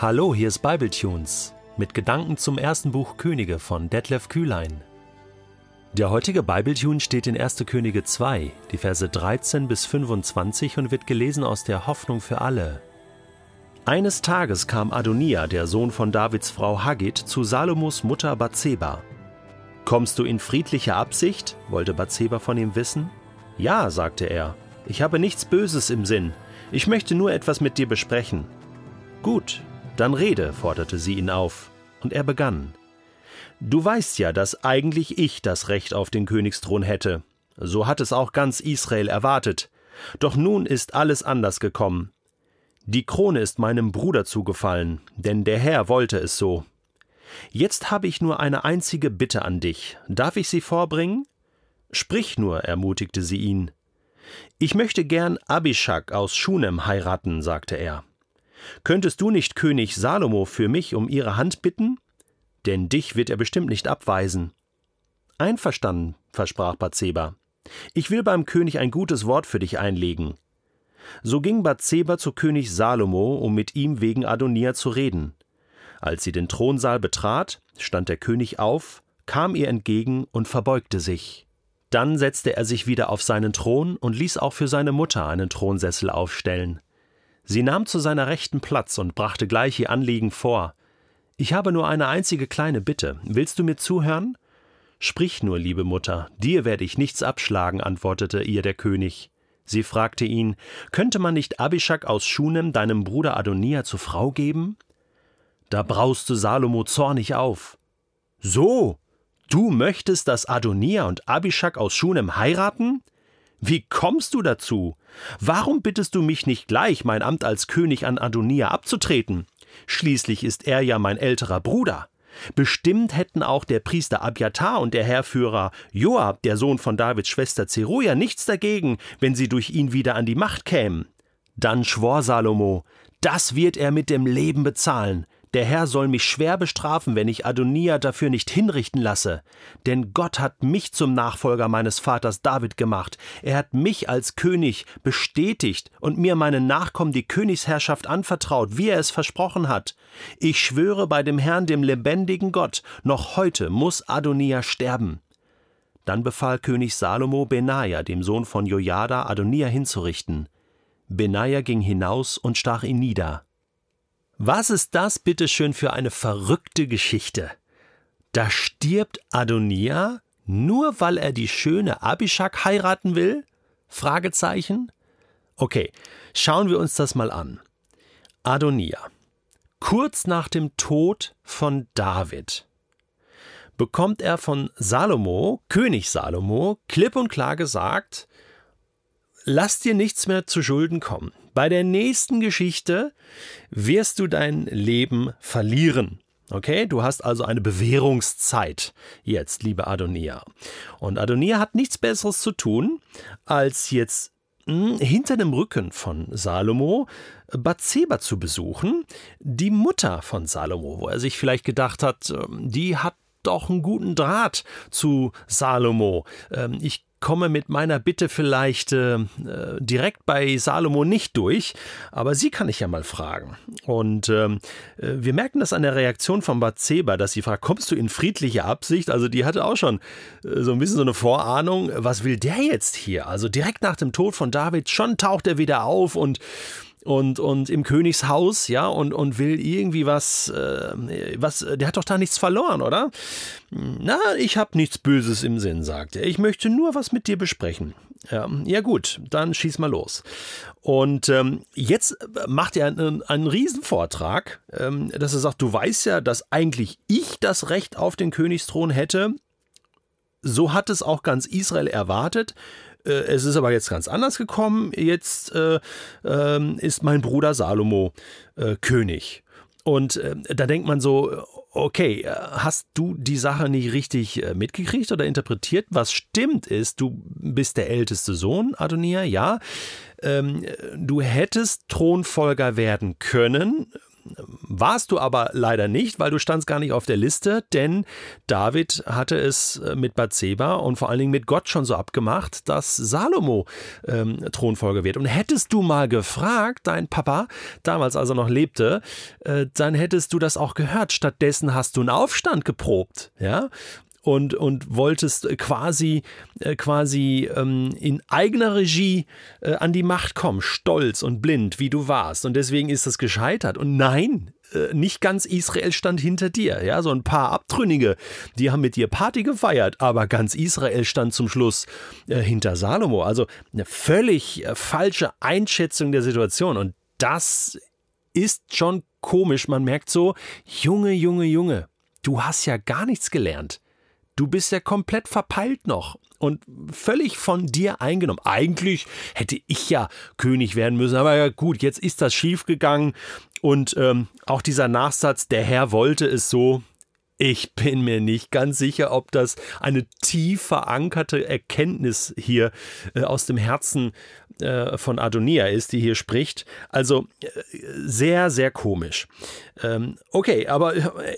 Hallo, hier ist Bibletunes mit Gedanken zum ersten Buch Könige von Detlef Kühlein. Der heutige Bibletune steht in 1. Könige 2, die Verse 13 bis 25 und wird gelesen aus der Hoffnung für alle. Eines Tages kam Adonia, der Sohn von Davids Frau Haggit, zu Salomos Mutter Bathseba. Kommst du in friedlicher Absicht? wollte Bathseba von ihm wissen. Ja, sagte er, ich habe nichts Böses im Sinn. Ich möchte nur etwas mit dir besprechen. Gut, dann rede, forderte sie ihn auf, und er begann. Du weißt ja, dass eigentlich ich das Recht auf den Königsthron hätte. So hat es auch ganz Israel erwartet. Doch nun ist alles anders gekommen. Die Krone ist meinem Bruder zugefallen, denn der Herr wollte es so. Jetzt habe ich nur eine einzige Bitte an dich. Darf ich sie vorbringen? Sprich nur, ermutigte sie ihn. Ich möchte gern Abishak aus Schunem heiraten, sagte er. Könntest du nicht König Salomo für mich um ihre Hand bitten? Denn dich wird er bestimmt nicht abweisen. Einverstanden, versprach Bathseba. Ich will beim König ein gutes Wort für dich einlegen. So ging Bathseba zu König Salomo, um mit ihm wegen Adonia zu reden. Als sie den Thronsaal betrat, stand der König auf, kam ihr entgegen und verbeugte sich. Dann setzte er sich wieder auf seinen Thron und ließ auch für seine Mutter einen Thronsessel aufstellen. Sie nahm zu seiner Rechten Platz und brachte gleich ihr Anliegen vor. Ich habe nur eine einzige kleine Bitte. Willst du mir zuhören? Sprich nur, liebe Mutter, dir werde ich nichts abschlagen, antwortete ihr der König. Sie fragte ihn, könnte man nicht Abishak aus Schunem deinem Bruder Adonia zur Frau geben? Da brauste Salomo zornig auf. So, Du möchtest, dass Adonia und Abishak aus Schunem heiraten? Wie kommst du dazu? Warum bittest du mich nicht gleich, mein Amt als König an Adonia abzutreten? Schließlich ist er ja mein älterer Bruder. Bestimmt hätten auch der Priester Abjatar und der Heerführer Joab, der Sohn von Davids Schwester Zeruja, nichts dagegen, wenn sie durch ihn wieder an die Macht kämen. Dann schwor Salomo, das wird er mit dem Leben bezahlen. Der Herr soll mich schwer bestrafen, wenn ich Adonia dafür nicht hinrichten lasse. Denn Gott hat mich zum Nachfolger meines Vaters David gemacht. Er hat mich als König bestätigt und mir meinen Nachkommen die Königsherrschaft anvertraut, wie er es versprochen hat. Ich schwöre bei dem Herrn, dem lebendigen Gott, noch heute muss Adonia sterben. Dann befahl König Salomo Benaja, dem Sohn von Jojada, Adonia hinzurichten. Benaja ging hinaus und stach ihn nieder. Was ist das bitteschön für eine verrückte Geschichte? Da stirbt Adonia, nur weil er die schöne Abishak heiraten will? Fragezeichen. Okay, schauen wir uns das mal an. Adonia. Kurz nach dem Tod von David bekommt er von Salomo, König Salomo, klipp und klar gesagt, lass dir nichts mehr zu Schulden kommen. Bei der nächsten Geschichte wirst du dein Leben verlieren. Okay, du hast also eine Bewährungszeit jetzt, liebe Adonia. Und Adonia hat nichts Besseres zu tun, als jetzt hm, hinter dem Rücken von Salomo Bathseba zu besuchen, die Mutter von Salomo, wo er sich vielleicht gedacht hat, ähm, die hat doch einen guten Draht zu Salomo. Ähm, ich komme mit meiner Bitte vielleicht äh, direkt bei Salomo nicht durch, aber sie kann ich ja mal fragen. Und ähm, äh, wir merken das an der Reaktion von Bathseba, dass sie fragt, kommst du in friedliche Absicht? Also die hatte auch schon äh, so ein bisschen so eine Vorahnung, was will der jetzt hier? Also direkt nach dem Tod von David, schon taucht er wieder auf und und, und im Königshaus, ja, und, und will irgendwie was, äh, was, der hat doch da nichts verloren, oder? Na, ich habe nichts Böses im Sinn, sagt er. Ich möchte nur was mit dir besprechen. Ja, ja gut, dann schieß mal los. Und ähm, jetzt macht er einen, einen Riesenvortrag, ähm, dass er sagt, du weißt ja, dass eigentlich ich das Recht auf den Königsthron hätte. So hat es auch ganz Israel erwartet. Äh, es ist aber jetzt ganz anders gekommen. Jetzt äh, äh, ist mein Bruder Salomo äh, König. Und äh, da denkt man so, okay, äh, hast du die Sache nicht richtig mitgekriegt oder interpretiert? Was stimmt ist, du bist der älteste Sohn, Adonia, ja. Ähm, du hättest Thronfolger werden können, warst du aber leider nicht, weil du standst gar nicht auf der Liste, denn David hatte es äh, mit Bathseba und vor allen Dingen mit Gott schon so abgemacht, dass Salomo ähm, Thronfolger wird. Und hättest du mal gefragt, dein Papa, damals als er noch lebte, äh, dann hättest du das auch gehört. Stattdessen hast du einen Aufstand geprobt, ja und, und wolltest quasi, äh, quasi ähm, in eigener Regie äh, an die Macht kommen, stolz und blind, wie du warst. Und deswegen ist das gescheitert. Und nein, äh, nicht ganz Israel stand hinter dir. Ja, so ein paar Abtrünnige, die haben mit dir Party gefeiert, aber ganz Israel stand zum Schluss äh, hinter Salomo. Also eine völlig äh, falsche Einschätzung der Situation. Und das ist schon komisch. Man merkt so, Junge, Junge, Junge, du hast ja gar nichts gelernt. Du bist ja komplett verpeilt noch und völlig von dir eingenommen. Eigentlich hätte ich ja König werden müssen, aber ja gut, jetzt ist das schiefgegangen und ähm, auch dieser Nachsatz, der Herr wollte es so. Ich bin mir nicht ganz sicher, ob das eine tief verankerte Erkenntnis hier äh, aus dem Herzen äh, von Adonia ist, die hier spricht. Also äh, sehr, sehr komisch. Ähm, okay, aber äh,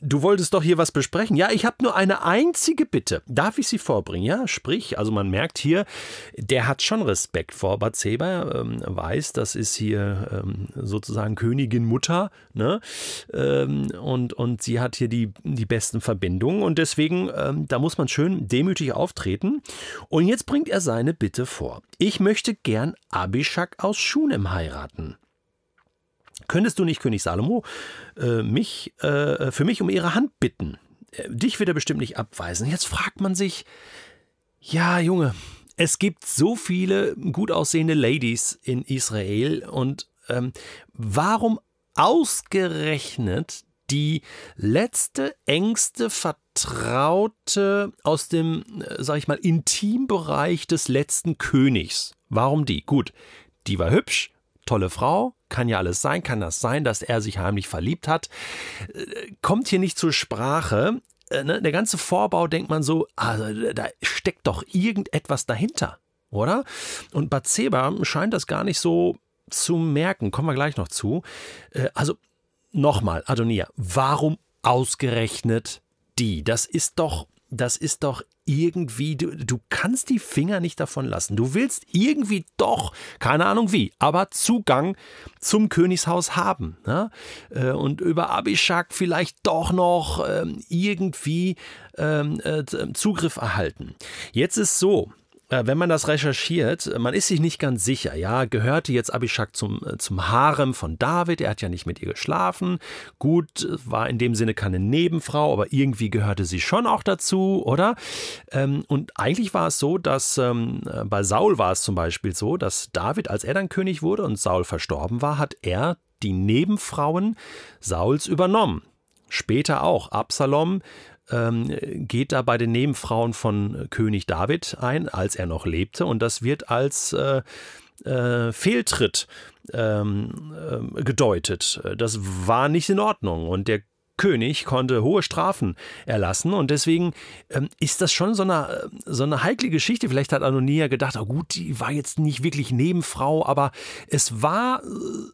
Du wolltest doch hier was besprechen. Ja, ich habe nur eine einzige Bitte. Darf ich sie vorbringen? Ja, sprich. Also man merkt hier, der hat schon Respekt vor Bathseba, ähm, weiß, das ist hier ähm, sozusagen Königin Mutter, ne? Ähm, und, und sie hat hier die, die besten Verbindungen und deswegen, ähm, da muss man schön demütig auftreten. Und jetzt bringt er seine Bitte vor. Ich möchte gern Abishak aus Schunem heiraten. Könntest du nicht, König Salomo, äh, mich, äh, für mich um ihre Hand bitten? Äh, dich wird er bestimmt nicht abweisen. Jetzt fragt man sich, ja, Junge, es gibt so viele gut aussehende Ladies in Israel und ähm, warum ausgerechnet die letzte, engste, Vertraute aus dem, äh, sag ich mal, Intimbereich des letzten Königs? Warum die? Gut, die war hübsch, tolle Frau, kann ja alles sein, kann das sein, dass er sich heimlich verliebt hat, äh, kommt hier nicht zur Sprache. Äh, ne? Der ganze Vorbau denkt man so, also da steckt doch irgendetwas dahinter, oder? Und Bathseba scheint das gar nicht so zu merken, kommen wir gleich noch zu. Äh, also nochmal, Adonia, warum ausgerechnet die? Das ist doch das ist doch irgendwie, du, du kannst die Finger nicht davon lassen. Du willst irgendwie doch, keine Ahnung wie, aber Zugang zum Königshaus haben. Ne? Äh, und über Abishak vielleicht doch noch ähm, irgendwie ähm, äh, Zugriff erhalten. Jetzt ist so, wenn man das recherchiert, man ist sich nicht ganz sicher, ja, gehörte jetzt Abishak zum, äh, zum Harem von David, er hat ja nicht mit ihr geschlafen, gut, war in dem Sinne keine Nebenfrau, aber irgendwie gehörte sie schon auch dazu, oder? Ähm, und eigentlich war es so, dass ähm, bei Saul war es zum Beispiel so, dass David, als er dann König wurde und Saul verstorben war, hat er die Nebenfrauen Sauls übernommen. Später auch. Absalom ähm, geht da bei den Nebenfrauen von König David ein, als er noch lebte. Und das wird als äh, äh, Fehltritt ähm, äh, gedeutet. Das war nicht in Ordnung. Und der König konnte hohe Strafen erlassen und deswegen ähm, ist das schon so eine, so eine heikle Geschichte. Vielleicht hat Anonia gedacht, oh gut, die war jetzt nicht wirklich Nebenfrau, aber es war äh,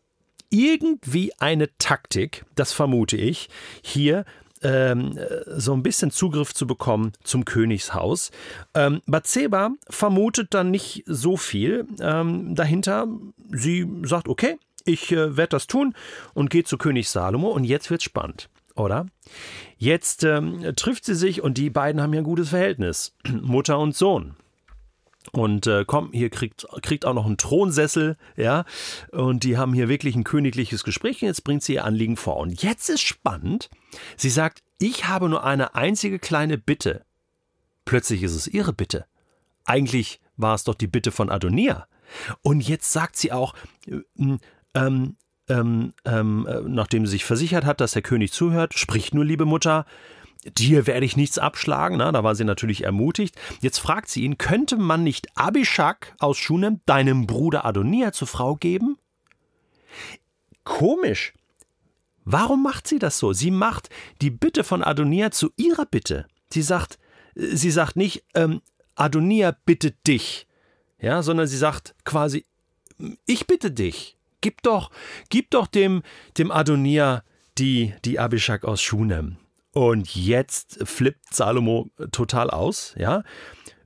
irgendwie eine Taktik, das vermute ich, hier ähm, so ein bisschen Zugriff zu bekommen zum Königshaus. Ähm, Bathseba vermutet dann nicht so viel ähm, dahinter. Sie sagt, okay, ich äh, werde das tun und geht zu König Salomo und jetzt wird's spannend, oder? Jetzt ähm, trifft sie sich und die beiden haben ja ein gutes Verhältnis, Mutter und Sohn. Und äh, komm, hier kriegt, kriegt auch noch einen Thronsessel, ja. Und die haben hier wirklich ein königliches Gespräch. Und jetzt bringt sie ihr Anliegen vor. Und jetzt ist spannend. Sie sagt, ich habe nur eine einzige kleine Bitte. Plötzlich ist es ihre Bitte. Eigentlich war es doch die Bitte von Adonia. Und jetzt sagt sie auch, ähm, ähm, ähm, ähm äh, nachdem sie sich versichert hat, dass der König zuhört, sprich nur, liebe Mutter, dir werde ich nichts abschlagen. Na, da war sie natürlich ermutigt. Jetzt fragt sie ihn, könnte man nicht Abishak aus Shunem deinem Bruder Adonia zur Frau geben? Komisch. Warum macht sie das so? Sie macht die Bitte von Adonia zu ihrer Bitte. Sie sagt, sie sagt nicht, ähm, Adonia bittet dich, ja, sondern sie sagt quasi, ich bitte dich. gib doch, gib doch dem, dem Adonia die, die Abishag aus Schunem. Und jetzt flippt Salomo total aus, ja.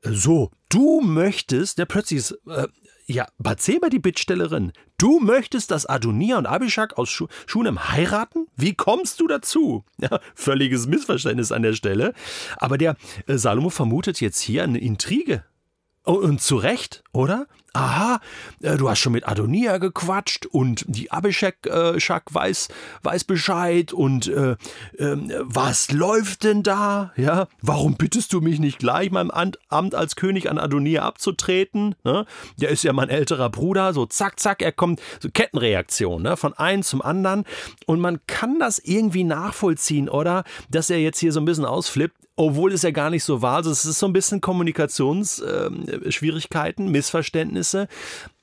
So, du möchtest, der plötzlich ist, äh, ja, Bathseba, die Bittstellerin, du möchtest, dass Adonia und Abishag aus Schu Schunem heiraten? Wie kommst du dazu? Ja, völliges Missverständnis an der Stelle. Aber der äh, Salomo vermutet jetzt hier eine Intrige. Oh, und zu Recht, oder? aha, äh, du hast schon mit Adonia gequatscht und die Abishak äh, weiß, weiß Bescheid und äh, äh, was läuft denn da? Ja, warum bittest du mich nicht gleich meinem Amt als König an Adonia abzutreten? Ne? Der ist ja mein älterer Bruder, so zack, zack, er kommt, so Kettenreaktion, ne? von einem zum anderen und man kann das irgendwie nachvollziehen, oder? Dass er jetzt hier so ein bisschen ausflippt, obwohl es ja gar nicht so war. Also es ist so ein bisschen Kommunikationsschwierigkeiten, äh, Missverständnisse.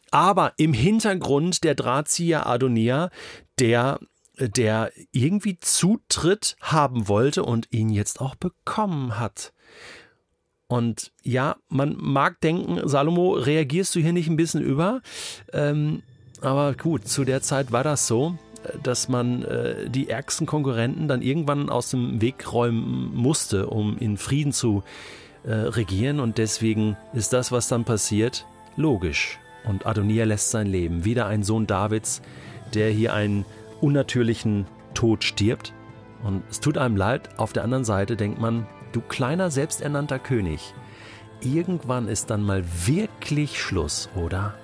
Aber im Hintergrund der Drahtzieher Adonia, der der irgendwie Zutritt haben wollte und ihn jetzt auch bekommen hat. Und ja, man mag denken, Salomo, reagierst du hier nicht ein bisschen über? Ähm, aber gut, zu der Zeit war das so dass man äh, die ärgsten Konkurrenten dann irgendwann aus dem Weg räumen musste, um in Frieden zu äh, regieren. Und deswegen ist das, was dann passiert, logisch. Und Adonia lässt sein Leben. Wieder ein Sohn Davids, der hier einen unnatürlichen Tod stirbt. Und es tut einem leid. Auf der anderen Seite denkt man, du kleiner selbsternannter König, irgendwann ist dann mal wirklich Schluss, oder?